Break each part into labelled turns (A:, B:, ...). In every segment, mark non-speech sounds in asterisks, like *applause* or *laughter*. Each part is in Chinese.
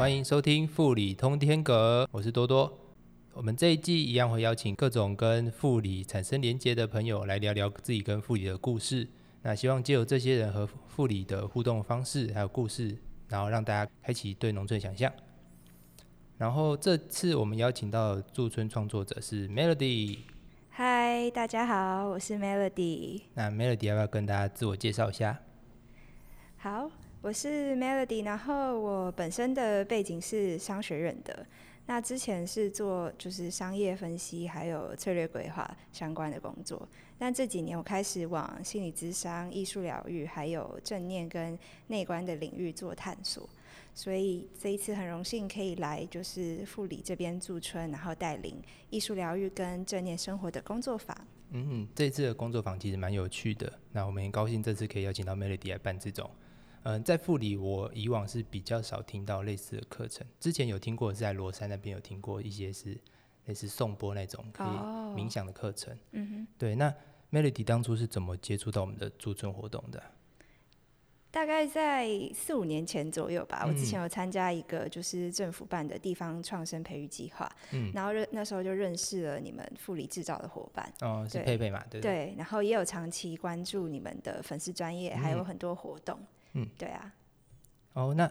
A: 欢迎收听富理通天阁，我是多多。我们这一季一样会邀请各种跟富理产生连接的朋友来聊聊自己跟富理的故事。那希望借由这些人和富理的互动方式还有故事，然后让大家开启对农村想象。然后这次我们邀请到驻村创作者是 Melody。
B: 嗨，大家好，我是 Melody。
A: 那 Melody 要不要跟大家自我介绍一下？
B: 好，我是 Melody，然后我本身的背景是商学院的，那之前是做就是商业分析还有策略规划相关的工作，但这几年我开始往心理咨商、艺术疗愈还有正念跟内观的领域做探索，所以这一次很荣幸可以来就是护理这边驻村，然后带领艺术疗愈跟正念生活的工作坊。
A: 嗯，这次的工作坊其实蛮有趣的。那我们很高兴这次可以邀请到 Melody 来办这种。嗯，在富里，我以往是比较少听到类似的课程。之前有听过，在罗山那边有听过一些是类似颂钵那种可以冥想的课程。嗯哼。对，那 Melody 当初是怎么接触到我们的驻村活动的？
B: 大概在四五年前左右吧。我之前有参加一个就是政府办的地方创生培育计划。嗯。然后认那时候就认识了你们富里制造的伙伴。
A: 哦，是佩佩嘛？对。
B: 对，然后也有长期关注你们的粉丝专业，还有很多活动。嗯，对啊。
A: 哦，那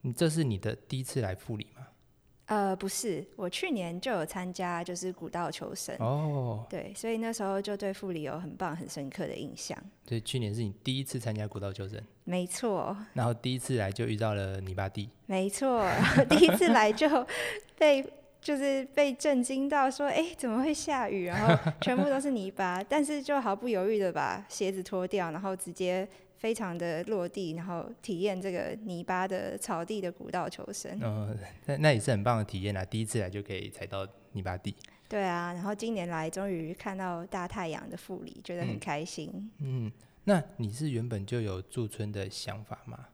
A: 你这是你的第一次来富里吗？
B: 呃，不是，我去年就有参加，就是古道求生。哦。对，所以那时候就对富里有很棒、很深刻的印象。
A: 对，去年是你第一次参加古道求生。
B: 没错。
A: 然后第一次来就遇到了泥巴地。
B: 没错，*laughs* 第一次来就被就是被震惊到，说：“哎，怎么会下雨？然后全部都是泥巴。”但是就毫不犹豫的把鞋子脱掉，然后直接。非常的落地，然后体验这个泥巴的草地的古道求生。*laughs*
A: 嗯，那那也是很棒的体验啦，第一次来就可以踩到泥巴地。
B: 对啊，然后今年来终于看到大太阳的富里，觉得很开心。
A: 嗯，那你是原本就有驻村的想法吗？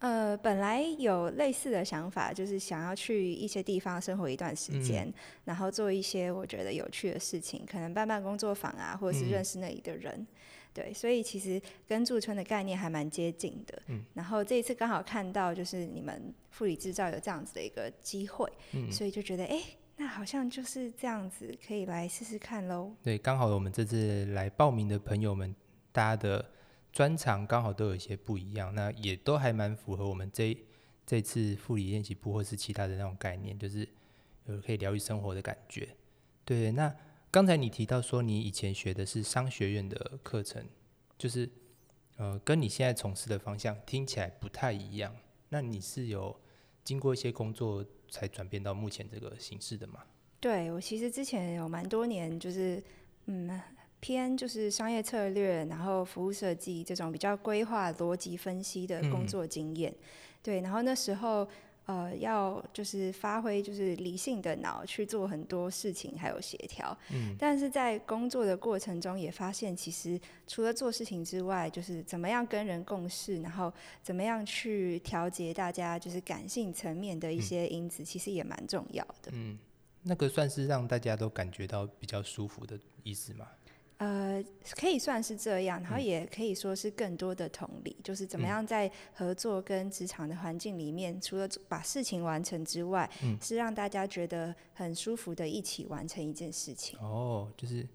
B: 呃，本来有类似的想法，就是想要去一些地方生活一段时间，然后做一些我觉得有趣的事情，可能办办工作坊啊，或者是认识那里的人。对，所以其实跟驻村的概念还蛮接近的。嗯，然后这一次刚好看到，就是你们富里制造有这样子的一个机会，嗯，所以就觉得，哎，那好像就是这样子，可以来试试看喽。
A: 对，刚好我们这次来报名的朋友们，大家的专长刚好都有一些不一样，那也都还蛮符合我们这这次富里练习部或是其他的那种概念，就是有可以疗愈生活的感觉。对，那。刚才你提到说，你以前学的是商学院的课程，就是呃，跟你现在从事的方向听起来不太一样。那你是有经过一些工作才转变到目前这个形式的吗？
B: 对我其实之前有蛮多年，就是嗯，偏就是商业策略，然后服务设计这种比较规划、逻辑分析的工作经验。对，然后那时候。呃，要就是发挥就是理性的脑去做很多事情，还有协调。嗯，但是在工作的过程中也发现，其实除了做事情之外，就是怎么样跟人共事，然后怎么样去调节大家就是感性层面的一些因子，其实也蛮重要的。
A: 嗯，那个算是让大家都感觉到比较舒服的意思吗？
B: 呃，可以算是这样，然后也可以说是更多的同理，就是怎么样在合作跟职场的环境里面，除了把事情完成之外，是让大家觉得很舒服的一起完成一件事情。
A: 哦，就是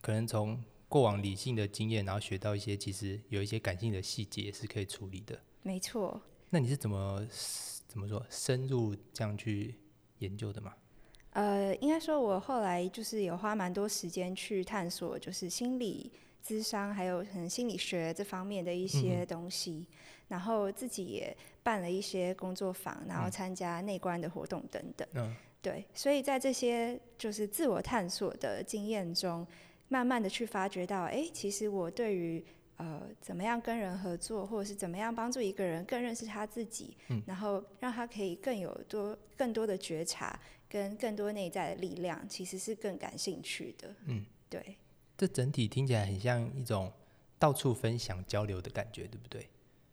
A: 可能从过往理性的经验，然后学到一些其实有一些感性的细节是可以处理的。
B: 没错。
A: 那你是怎么怎么说深入这样去研究的吗？
B: 呃，应该说，我后来就是有花蛮多时间去探索，就是心理智商，还有可能心理学这方面的一些东西。然后自己也办了一些工作坊，然后参加内观的活动等等。嗯，对，所以在这些就是自我探索的经验中，慢慢的去发掘到，哎，其实我对于呃怎么样跟人合作，或者是怎么样帮助一个人更认识他自己，嗯，然后让他可以更有多更多的觉察。跟更多内在的力量，其实是更感兴趣的。嗯，对。
A: 这整体听起来很像一种到处分享交流的感觉，对不对？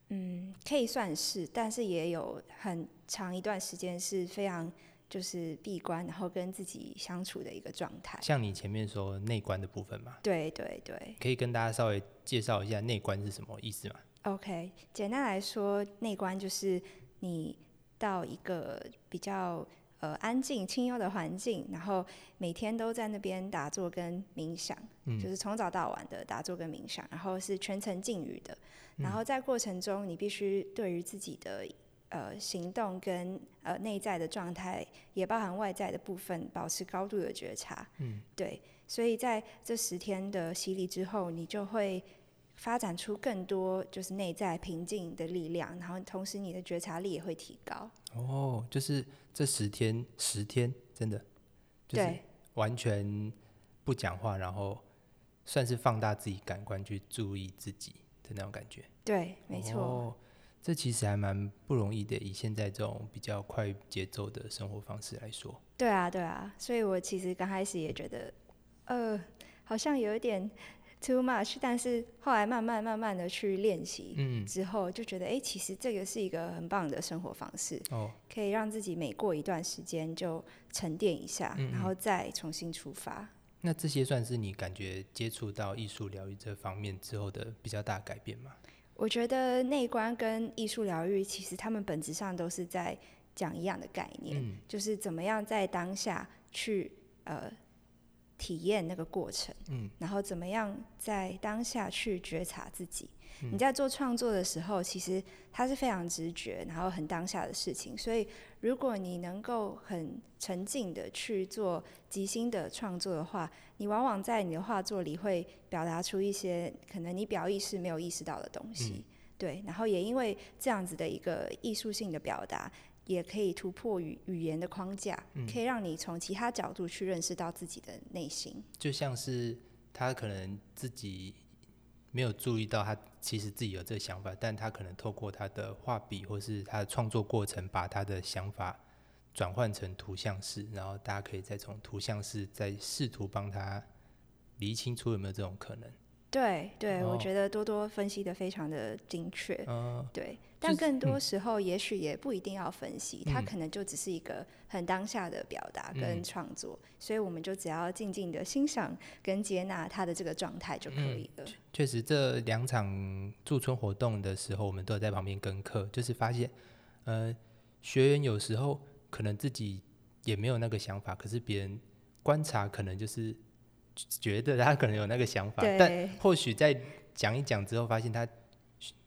B: 嗯，可以算是，但是也有很长一段时间是非常就是闭关，然后跟自己相处的一个状态。
A: 像你前面说内观的部分嘛？
B: 对对对。
A: 可以跟大家稍微介绍一下内观是什么意思吗
B: ？OK，简单来说，内观就是你。到一个比较呃安静、清幽的环境，然后每天都在那边打坐跟冥想，就是从早到晚的打坐跟冥想，然后是全程禁语的。然后在过程中，你必须对于自己的呃行动跟呃内在的状态，也包含外在的部分，保持高度的觉察。
A: 嗯，
B: 对。所以在这十天的洗礼之后，你就会发展出更多就是内在平静的力量，然后同时你的觉察力也会提高。
A: 哦，就是这十天，十天真的，就是完全不讲话，然后算是放大自己感官去注意自己的那种感觉。
B: 对，没错。
A: 这其实还蛮不容易的，以现在这种比较快节奏的生活方式来说。
B: 对啊，对啊，所以我其实刚开始也觉得。呃，好像有一点 too much，但是后来慢慢慢慢的去练习，嗯，之后就觉得，哎，其实这个是一个很棒的生活方式，哦，可以让自己每过一段时间就沉淀一下，然后再重新出发。
A: 那这些算是你感觉接触到艺术疗愈这方面之后的比较大改变吗？
B: 我觉得内观跟艺术疗愈其实他们本质上都是在讲一样的概念，就是怎么样在当下去呃。体验那个过程，嗯，然后怎么样在当下去觉察自己？你在做创作的时候，其实它是非常直觉，然后很当下的事情。所以，如果你能够很沉静的去做即兴的创作的话，你往往在你的画作里会表达出一些可能你表意识没有意识到的东西。对，然后也因为这样子的一个艺术性的表达。也可以突破语语言的框架，可以让你从其他角度去认识到自己的内心。
A: 就像是他可能自己没有注意到，他其实自己有这个想法，但他可能透过他的画笔或是他的创作过程，把他的想法转换成图像式，然后大家可以再从图像式再试图帮他理清楚有没有这种可能。
B: 对对，我觉得多多分析的非常的精确。对，但更多时候也许也不一定要分析，它可能就只是一个很当下的表达跟创作，所以我们就只要静静的欣赏跟接纳他的这个状态就可以了。
A: 确实，这两场驻村活动的时候，我们都有在旁边跟课，就是发现，呃，学员有时候可能自己也没有那个想法，可是别人观察可能就是。觉得他可能有那个想法，但或许在讲一讲之后，发现他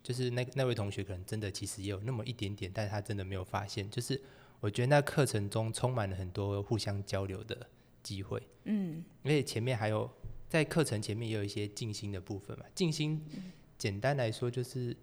A: 就是那那位同学可能真的其实也有那么一点点，但是他真的没有发现。就是我觉得那课程中充满了很多互相交流的机会，
B: 嗯，
A: 而且前面还有在课程前面也有一些静心的部分嘛。静心简单来说就是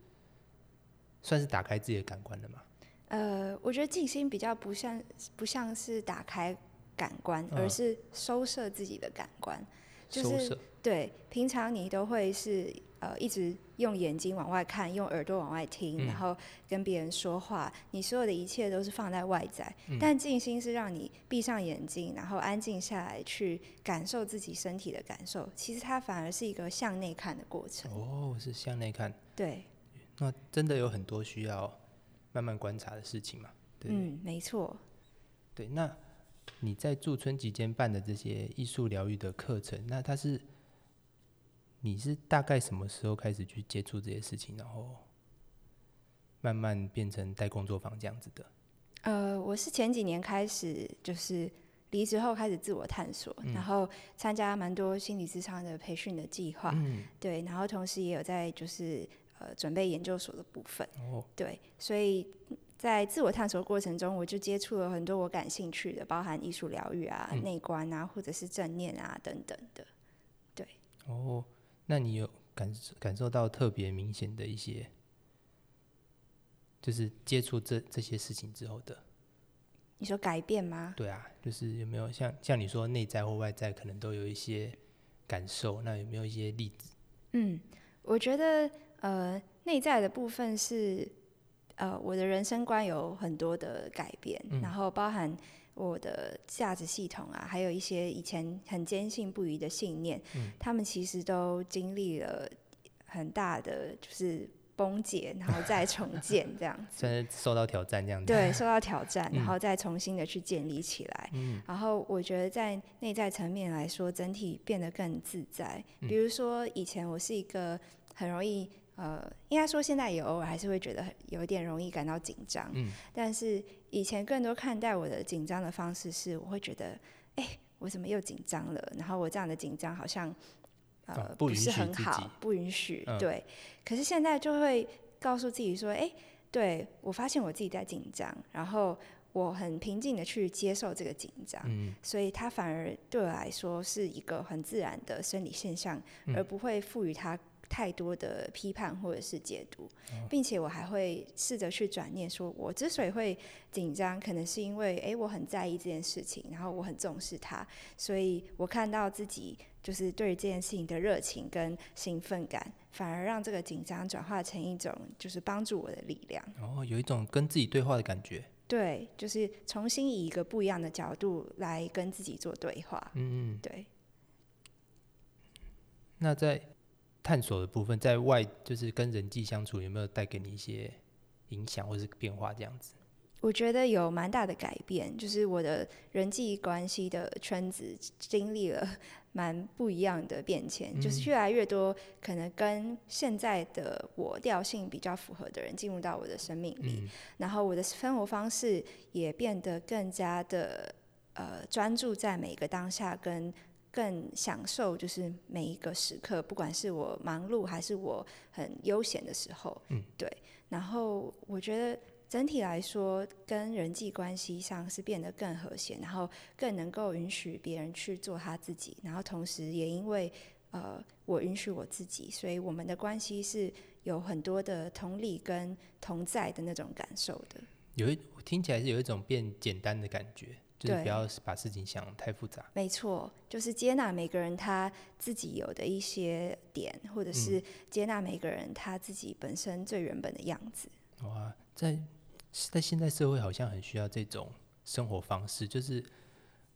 A: 算是打开自己的感官了嘛。
B: 呃，我觉得静心比较不像不像是打开感官，而是收摄自己的感官。就是对，平常你都会是呃一直用眼睛往外看，用耳朵往外听，然后跟别人说话，你所有的一切都是放在外在。但静心是让你闭上眼睛，然后安静下来，去感受自己身体的感受。其实它反而是一个向内看的过程。
A: 哦，是向内看。
B: 对。
A: 那真的有很多需要慢慢观察的事情嘛？
B: 嗯，没错。
A: 对，那。你在驻村期间办的这些艺术疗愈的课程，那它是你是大概什么时候开始去接触这些事情，然后慢慢变成带工作坊这样子的？
B: 呃，我是前几年开始，就是离职后开始自我探索，然后参加蛮多心理咨商的培训的计划，对，然后同时也有在就是呃准备研究所的部分，哦，对，所以。在自我探索过程中，我就接触了很多我感兴趣的，包含艺术疗愈啊、内观啊，或者是正念啊等等的。对。
A: 哦，那你有感感受到特别明显的一些，就是接触这这些事情之后的？
B: 你说改变吗？
A: 对啊，就是有没有像像你说内在或外在，可能都有一些感受？那有没有一些例子？
B: 嗯，我觉得呃，内在的部分是。呃，我的人生观有很多的改变，然后包含我的价值系统啊，还有一些以前很坚信不疑的信念，他们其实都经历了很大的就是崩解，然后再重建这样子。
A: 真的受到挑战这样子。
B: 对，受到挑战，然后再重新的去建立起来。嗯。然后我觉得在内在层面来说，整体变得更自在。比如说以前我是一个很容易。呃，应该说现在也偶尔还是会觉得有一点容易感到紧张，
A: 嗯，
B: 但是以前更多看待我的紧张的方式是，我会觉得，哎、我怎么又紧张了？然后我这样的紧张好像呃、
A: 哦不
B: 是很好，不允许，
A: 嗯。
B: 对。可是现在就会告诉自己说，哎、对我发现我自己在紧张，然后我很平静的去接受这个紧张，
A: 嗯。
B: 所以它反而对我来说是一个很自然的生理现象，
A: 嗯。
B: 而不会赋予它太多的批判或者是解读，
A: 哦
B: 并且我还会试着去转念，说我之所以会紧张，可能是因为诶我很在意这件事情，然后我很重视它，所以我看到自己就是对于这件事情的热情跟兴奋感，反而让这个紧张转化成一种就是帮助我的力量。
A: 然后有一种跟自己对话的感觉。
B: 对，就是重新以一个不一样的角度来跟自己做对话。
A: 嗯嗯。
B: 对。
A: 那在探索的部分，在外就是跟人际相处，有没有带给你一些影响或是变化？这样子。
B: 我觉得有蛮大的改变，就是我的人际关系的圈子经历了蛮不一样的变迁，就是越来越多可能跟现在的我调性比较符合的人进入到我的生命里，
A: 嗯
B: 然后我的生活方式也变得更加的呃专注在每个当下，跟更享受就是每一个时刻，不管是我忙碌还是我很悠闲的时候，
A: 嗯，
B: 对。然后我觉得整体来说，跟人际关系上是变得更和谐，然后更能够允许别人去做他自己，然后同时也因为呃我允许我自己，所以我们的关系是有很多的同理跟同在的那种感受的。
A: 有一听起来是有一种变简单的感觉，就不要把事情想太复杂。
B: 没错，就是接纳每个人他自己有的一些点，或者是接纳每个人他自己本身最原本的样子。
A: 哇，在在现在社会好像很需要这种生活方式，就是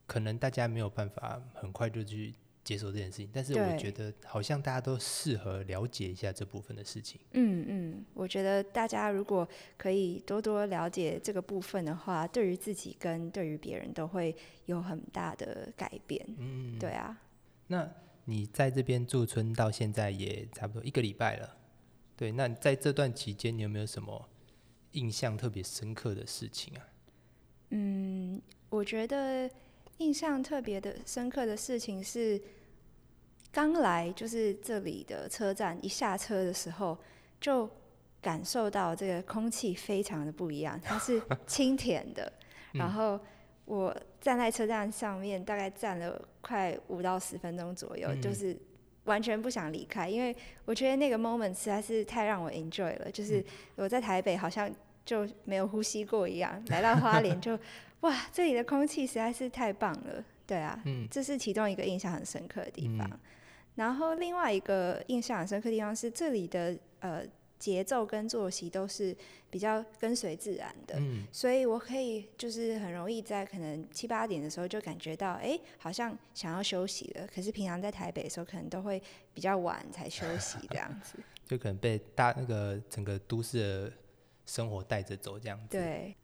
A: 可能大家没有办法很快就去接受这件事情，但是我觉得好像大家都适合了解一下这部分的事情。
B: 嗯嗯，我觉得大家如果可以多多了解这个部分的话，对于自己跟对于别人都会有很大的改变。
A: 嗯，
B: 对啊，那
A: 你在这边驻村到现在也差不多一个礼拜了，对，那在这段期间，你有没有什么印象特别深刻的事情啊？
B: 嗯，我觉得印象特别的深刻的事情是，刚来就是这里的车站，一下车的时候就感受到这个空气非常的不一样，*laughs* 它是清甜的。然后我站在车站上面，大概站了快五到十分钟左右，
A: 嗯
B: 就是完全不想离开，因为我觉得那个 moment 实在是太让我 enjoy 了。就是我在台北好像就没有呼吸过一样，*laughs* 来到花莲就哇，这里的空气实在是太棒了。对啊，
A: 嗯
B: 这是其中一个印象很深刻的地方。
A: 嗯
B: 然后另外一个印象很深刻的地方是这里的呃节奏跟作息都是比较跟随自然的，
A: 嗯
B: 所以我可以就是很容易在可能七八点的时候就感觉到，哎，好像想要休息了。可是平常在台北的时候，可能都会比较晚才休息这样子。*laughs*
A: 就可能被大那个整个都市的生活带着走这样子。。
B: 对，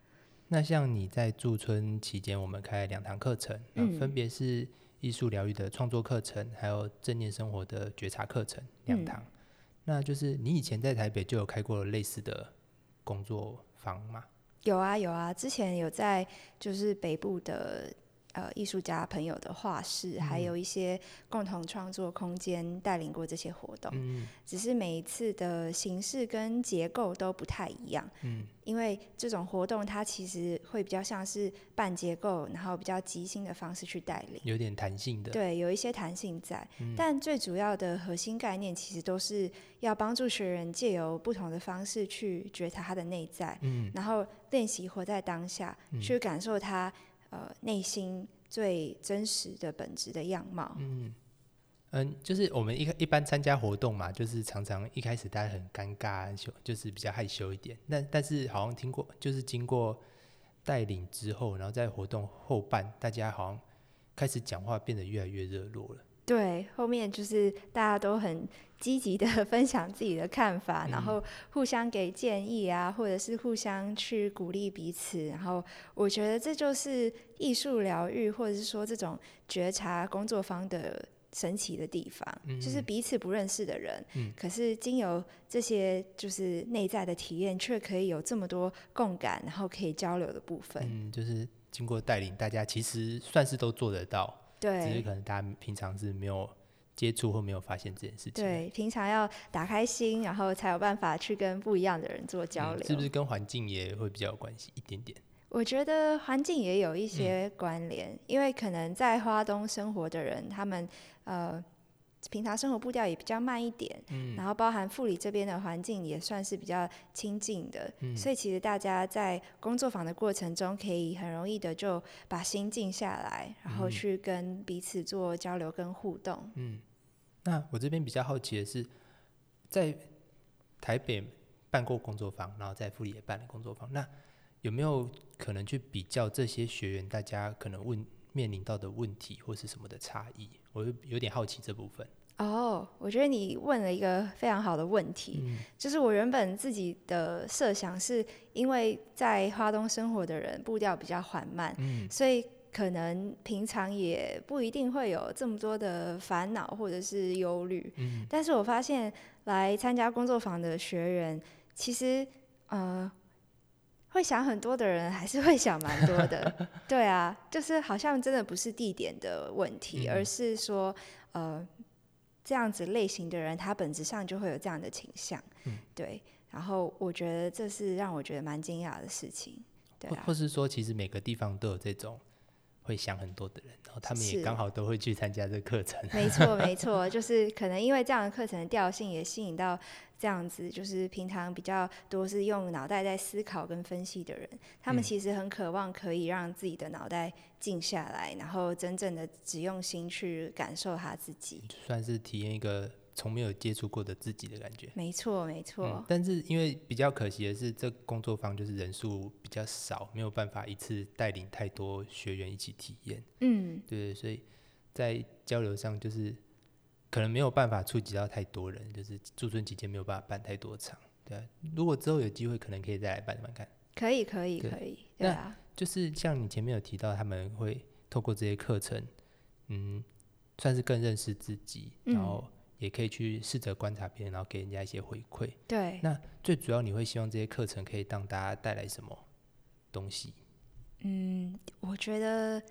A: 那像你在驻村期间，我们开了两堂课程，
B: 嗯
A: 嗯，分别是艺术疗愈的创作课程，还有正念生活的觉察课程两
B: 嗯
A: 堂。那就是你以前在台北就有开过类似的工作坊吗？
B: 有啊有啊，之前有在就是北部的呃艺术家朋友的画室，还有一些共同创作空间带领过这些活动。
A: 嗯
B: 只是每一次的形式跟结构都不太一样，
A: 嗯
B: 因为这种活动它其实会比较像是半结构，然后比较即兴的方式去带领。
A: 有点弹性的。
B: 对，有一些弹性在，
A: 嗯
B: 但最主要的核心概念其实都是要帮助学员借由不同的方式去觉察他的内在，
A: 嗯
B: 然后练习活在当下，去感受他呃内心最真实的本质的样貌。
A: 嗯嗯，就是我们一一般参加活动嘛，就是常常一开始大家很尴尬，就，就是比较害羞一点。但但是好像听过，就是经过带领之后，然后在活动后半，大家好像开始讲话变得越来越热络了。
B: 对，后面就是大家都很积极的 *laughs* 分享自己的看法，然后互相给建议啊，或者是互相去鼓励彼此。然后我觉得这就是艺术疗愈，或者是说这种觉察工作坊的神奇的地方，
A: 嗯
B: 就是彼此不认识的人，
A: 嗯
B: 可是经由这些就是内在的体验，却可以有这么多共感，然后可以交流的部分。
A: 嗯，就是经过带领，大家其实算是都做得到，只是可能大家平常是没有接触或没有发现这件事情。
B: 对，平常要打开心，然后才有办法去跟不一样的人做交流。
A: 嗯是不是跟环境也会比较有关系一点点？
B: 我觉得环境也有一
A: 嗯
B: 些关联，因为可能在花东生活的人，他们呃平常生活步调也比较慢一点，
A: 嗯。
B: 然后包含富里这边的环境也算是比较亲近的，
A: 嗯。
B: 所以其实大家在工作坊的过程中，可以很容易的就把心静下来，然后
A: 嗯。
B: 去跟彼此做交流跟互动。
A: 嗯，那我这边比较好奇的是，在台北办过工作坊，然后在富里也办了工作坊，那有没有可能去比较这些学员大家可能问面临到的问题或是什么的差异？我有有点好奇这部分。
B: 哦，我觉得你问了一个非常好的问题，
A: 嗯
B: 就是我原本自己的设想是，因为在花东生活的人步调比较缓慢，
A: 嗯
B: 所以可能平常也不一定会有这么多的烦恼或者是忧虑。
A: 嗯
B: 但是我发现来参加工作坊的学员，其实呃会想很多的人还是会想蛮多的。对啊，就是好像真的不是地点的问题，
A: 嗯
B: 而是说呃这样子类型的人，他本质上就会有这样的倾向。
A: 嗯
B: 对。然后我觉得这是让我觉得蛮惊讶的事情。对啊
A: 或或，是说，其实每个地方都有这种会想很多的人，然后他们也刚好都会去参加这个课程。
B: 没错，没错，就是可能因为这样的课程的调性也吸引到这样子，就是平常比较多是用脑袋在思考跟分析的人，他们
A: 嗯
B: 其实很渴望可以让自己的脑袋静下来，然后真正的只用心去感受他自己。
A: 算是体验一个从没有接触过的自己的感觉。
B: 没错，没错，
A: 嗯，但是因为比较可惜的是，这工作坊就是人数比较少，没有办法一次带领太多学员一起体验。
B: 嗯，
A: 对，所以在交流上就是可能没有办法触及到太多人，就是驻村期间没有办法办太多场。对啊，如果之后有机会，可能可以再来办办看。
B: 可以，可以，可以，对
A: 那
B: 啊，
A: 就是像你前面有提到，他们会透过这些课程，嗯，算是更认识自己，然
B: 嗯
A: 后也可以去试着观察别人，然后给人家一些回馈。
B: 对，
A: 那最主要，你会希望这些课程可以让大家带来什么东西？
B: 嗯，我觉得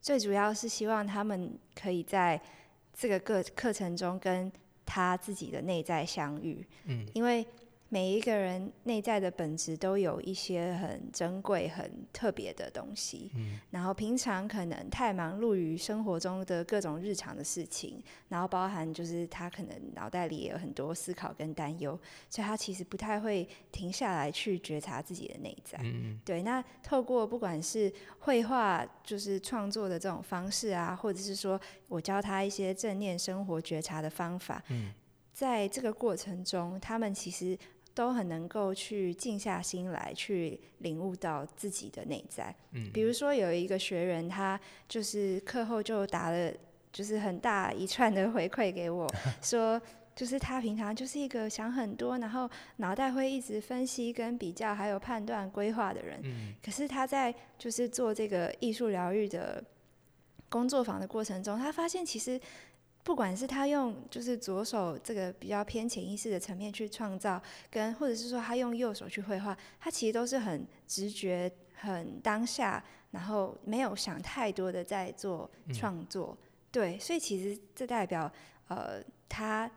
B: 最主要是希望他们可以在这个课课程中跟他自己的内在相遇，
A: 嗯。
B: 因为每一个人内在的本质都有一些很珍贵、很特别的东西。
A: 嗯
B: 然后平常可能太忙碌于生活中的各种日常的事情，然后包含就是他可能脑袋里也有很多思考跟担忧，所以他其实不太会停下来去觉察自己的内在。
A: 嗯
B: 对，那透过不管是绘画，就是创作的这种方式啊，或者是说我教他一些正念生活觉察的方法，
A: 嗯
B: 在这个过程中，他们其实都很能够去静下心来，去领悟到自己的内在。
A: 嗯
B: 比如说有一个学员，他就是课后就打了就是很大一串的回馈给我，*laughs* 说就是他平常就是一个想很多，然后脑袋会一直分析跟比较，还有判断规划的人。
A: 嗯
B: 可是他在就是做这个艺术疗愈的工作坊的过程中，他发现其实不管是他用就是左手这个比较偏潜意识的层面去创造，跟或者是说他用右手去绘画，他其实都是很直觉、很当下，然后没有想太多的在做创作。对，所以其实这代表呃他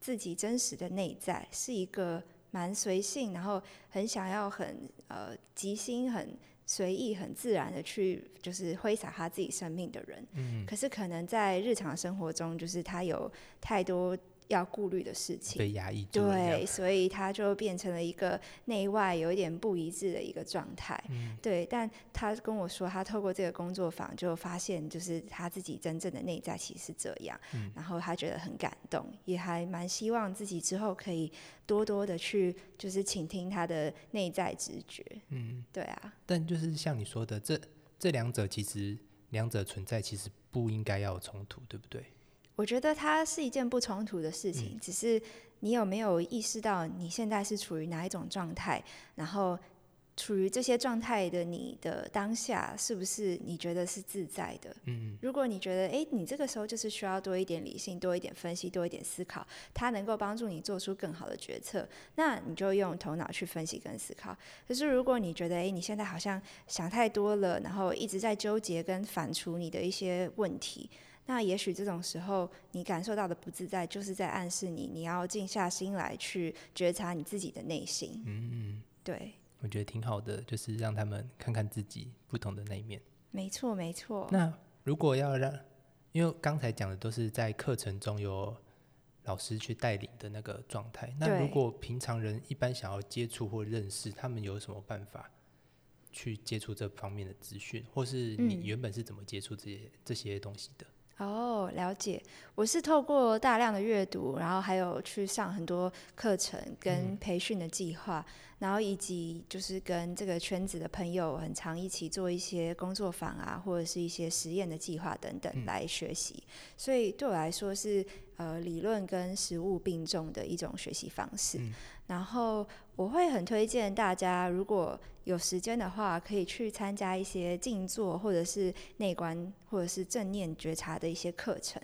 B: 自己真实的内在是一个蛮随性，然后很想要很呃即兴、很随意、很自然的去就是挥洒他自己生命的人。
A: 嗯，
B: 可是可能在日常生活中，就是他有太多要顾虑的事情。
A: 被压抑住了
B: 对，所以他就变成了一个内外有一点不一致的一个状态。
A: 嗯
B: 对，但他跟我说，他透过这个工作坊就发现，就是他自己真正的内在其实是这样，
A: 嗯
B: 然后他觉得很感动，也还蛮希望自己之后可以多多的去就是倾听他的内在直觉。
A: 嗯，
B: 对啊，
A: 但就是像你说的，这这两者其实两者存在，其实不应该要有冲突，对不对？
B: 我觉得它是一件不冲突的事情，只是你有没有意识到你现在是处于哪一种状态，然后处于这些状态的你的当下，是不是你觉得是自在的？
A: 嗯，
B: 如果你觉得，诶，你这个时候就是需要多一点理性，多一点分析，多一点思考，它能够帮助你做出更好的决策，那你就用头脑去分析跟思考。可是如果你觉得，诶，你现在好像想太多了，然后一直在纠结跟反刍你的一些问题，那也许这种时候你感受到的不自在，就是在暗示你，你要静下心来去觉察你自己的内心。
A: 嗯，
B: 对，
A: 我觉得挺好的，就是让他们看看自己不同的那一面。
B: 没错，没错。
A: 那如果要让，因为刚才讲的都是在课程中有老师去带领的那个状态，那如果平常人一般想要接触或认识，他们有什么办法去接触这方面的资讯，或是你
B: 嗯
A: 原本是怎么接触这些这些东西的？
B: 哦，了解。我是透过大量的阅读，然后还有去上很多课程跟培训的计划，然后以及就是跟这个圈子的朋友很常一起做一些工作坊啊，或者是一些实验的计划等等来学习。所以对我来说是呃理论跟实物并重的一种学习方式。
A: 嗯
B: 然后我会很推荐大家，如果有时间的话，可以去参加一些静坐或者是内观或者是正念觉察的一些课程，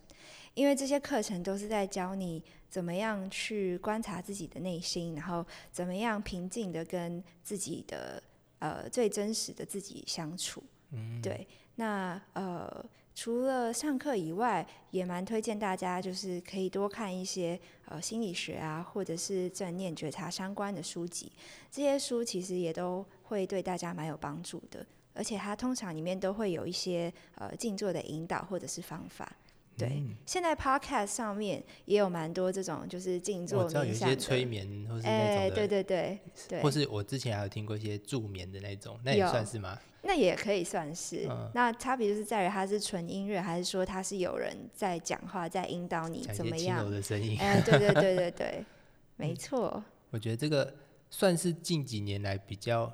B: 因为这些课程都是在教你怎么样去观察自己的内心，然后怎么样平静的跟自己的呃最真实的自己相处。
A: 嗯，
B: 对，那呃，除了上课以外，也蛮推荐大家就是可以多看一些呃心理学啊，或者是正念觉察相关的书籍。这些书其实也都会对大家蛮有帮助的，而且它通常里面都会有一些呃静坐的引导或者是方法。对，
A: 嗯
B: 现在 Podcast 上面也有蛮多这种就是静坐
A: 我知道有一
B: 冥想的，
A: 些催眠或是那
B: 哎、对对对对，
A: 或是我之前还有听过一些助眠的那种，那也算是吗？
B: 那也可以算是。
A: 嗯
B: 那差别就是在于它是纯音乐，还是说它是有人在讲话，在引导你怎么样？
A: 的声音。
B: 哎、对对对对对，*laughs*
A: 嗯
B: 没错。
A: 我觉得这个算是近几年来比较，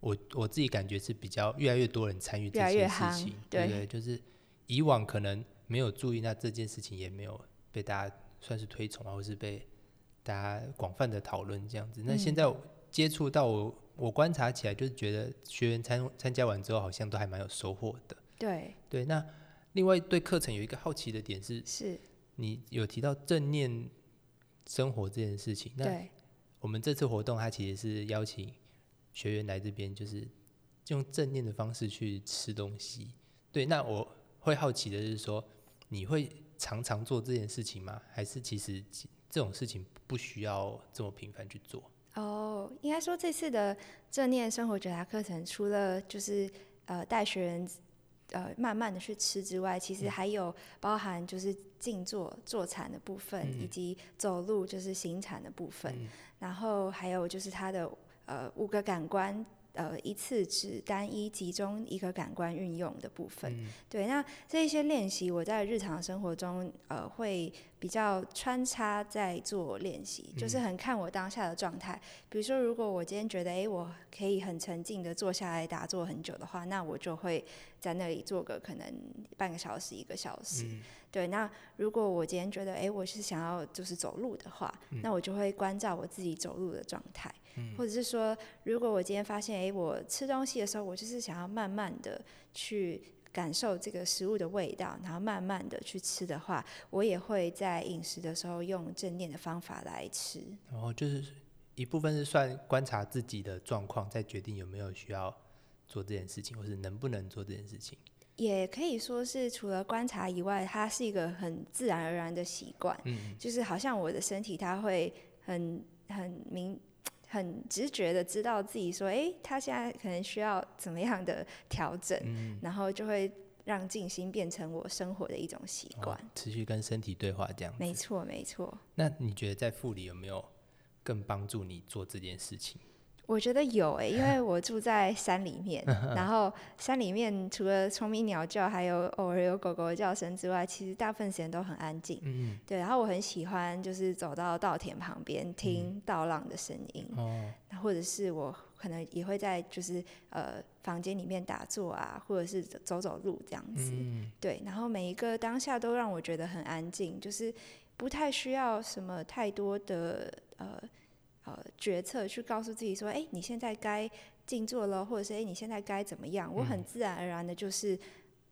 A: 我我自己感觉是比较越来越多人参与这
B: 越来越
A: 些事
B: 夯
A: 情，
B: 对
A: 不对？就是以往可能没有注意，那这件事情也没有被大家算是推崇啊，或是被大家广泛的讨论这样子。那现
B: 嗯
A: 在我接触到我，我观察起来就是觉得学员参参加完之后，好像都还蛮有收获的。
B: 对，
A: 对，那另外对课程有一个好奇的点是，
B: 是，
A: 你有提到正念生活这件事情，那，我们这次活动，它其实是邀请学员来这边，就是用正念的方式去吃东西。对，那我会好奇的是说，你会常常做这件事情吗？还是其实这种事情不需要这么频繁去做？
B: 哦，应该说这次的正念生活觉察课程，除了就是呃带学员呃慢慢的去吃之外，其
A: 嗯。
B: 实还有包含就是静坐坐禅的部分，以
A: 嗯。
B: 及走路就是行禅的部分，
A: 嗯。
B: 然后还有就是它的呃五个感官。呃，一次只单一集中一个感官运用的部分，
A: 嗯
B: 对，那这一些练习，我在日常生活中，呃，会比较穿插在做练习，就是很看我当下的状态。比如说，如果我今天觉得，诶，我可以很沉静的坐下来打坐很久的话，那我就会在那里坐个可能半个小时、一个小时。
A: 嗯
B: 对，那如果我今天觉得，诶，我是想要就是走路的话，那我就会关照我自己走路的状态，或者是说，如果我今天发现，诶，我吃东西的时候，我就是想要慢慢的去感受这个食物的味道，然后慢慢的去吃的话，我也会在饮食的时候用正念的方法来吃。
A: 然后就是一部分是算观察自己的状况，再决定有没有需要做这件事情，或是能不能做这件事情。
B: 也可以说是除了观察以外，它是一个很自然而然的习惯，
A: 嗯
B: 就是好像我的身体它会很很明。很直觉的知道自己说，诶，他现在可能需要怎么样的调整，
A: 嗯，
B: 然后就会让静心变成我生活的一种习惯。
A: 哦持续跟身体对话这样子。
B: 没错，没错。
A: 那你觉得在护理有没有更帮助你做这件事情？
B: 我觉得有诶、因为我住在山里面，*laughs* 然后山里面除了虫鸣鸟叫，还有偶尔有狗狗的叫声之外，其实大部分时间都很安静。
A: 嗯
B: 对，然后我很喜欢就是走到稻田旁边听稻浪的声音，
A: 哦，
B: 或者是我可能也会在就是呃房间里面打坐啊，或者是走走路这样子。
A: 嗯
B: 对，然后每一个当下都让我觉得很安静，就是不太需要什么太多的呃呃决策去告诉自己说，哎，你现在该静坐了，或者是哎你现在该怎么样，我很自然而然的就是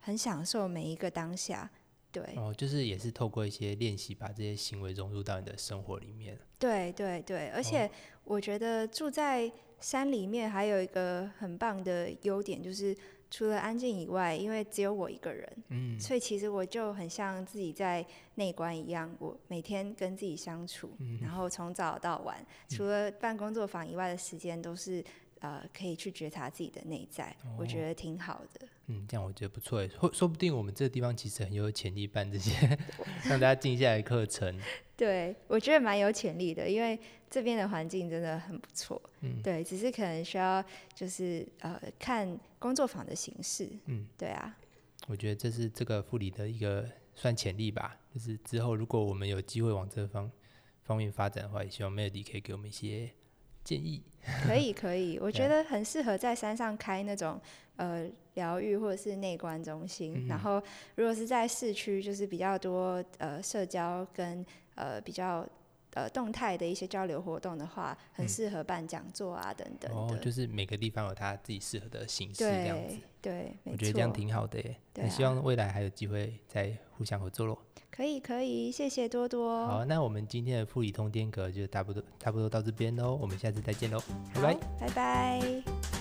B: 很享受每一个当下。对，
A: 哦，就是也是透过一些练习，把这些行为融入到你的生活里面。
B: 对对对，而且我觉得住在山里面还有一个很棒的优点，就是除了安静以外，因为只有我一个人，嗯，所以其实我就很像自己在内观一样，我每天跟自己相处，然后从早到晚，除了办工作坊以外的时间，都是呃可以去觉察自己的内在，我觉得挺好的。
A: 嗯，这样我觉得不错诶，说说不定我们这个地方其实很有潜力办这些 *laughs* 让大家静下来课程。*laughs*
B: 对，我觉得蛮有潜力的，因为这边的环境真的很不错。嗯，对，只是可能需要就是呃看工作坊的形式。嗯，对啊。
A: 我觉得这是这个护理的一个算潜力吧，就是之后如果我们有机会往这方方面发展的话，也希望 Melody 可以给我们一些建议。
B: 可以，可以，我觉得很适合在山上开那种。呃，疗愈或者是内观中心，然后如果是在市区，就是比较多呃社交跟呃比较呃动态的一些交流活动的话，很适合办讲座啊等等
A: 哦，就是每个地方有它自己适合的形式这样子。
B: 对，
A: 我觉得这样挺好的耶。那希望未来还有机会再互相合作喽。
B: 可以，可以，谢谢多多。
A: 好，那我们今天的富理通天阁就差不多差不多到这边喽，我们下次再见喽，拜拜，
B: 拜拜。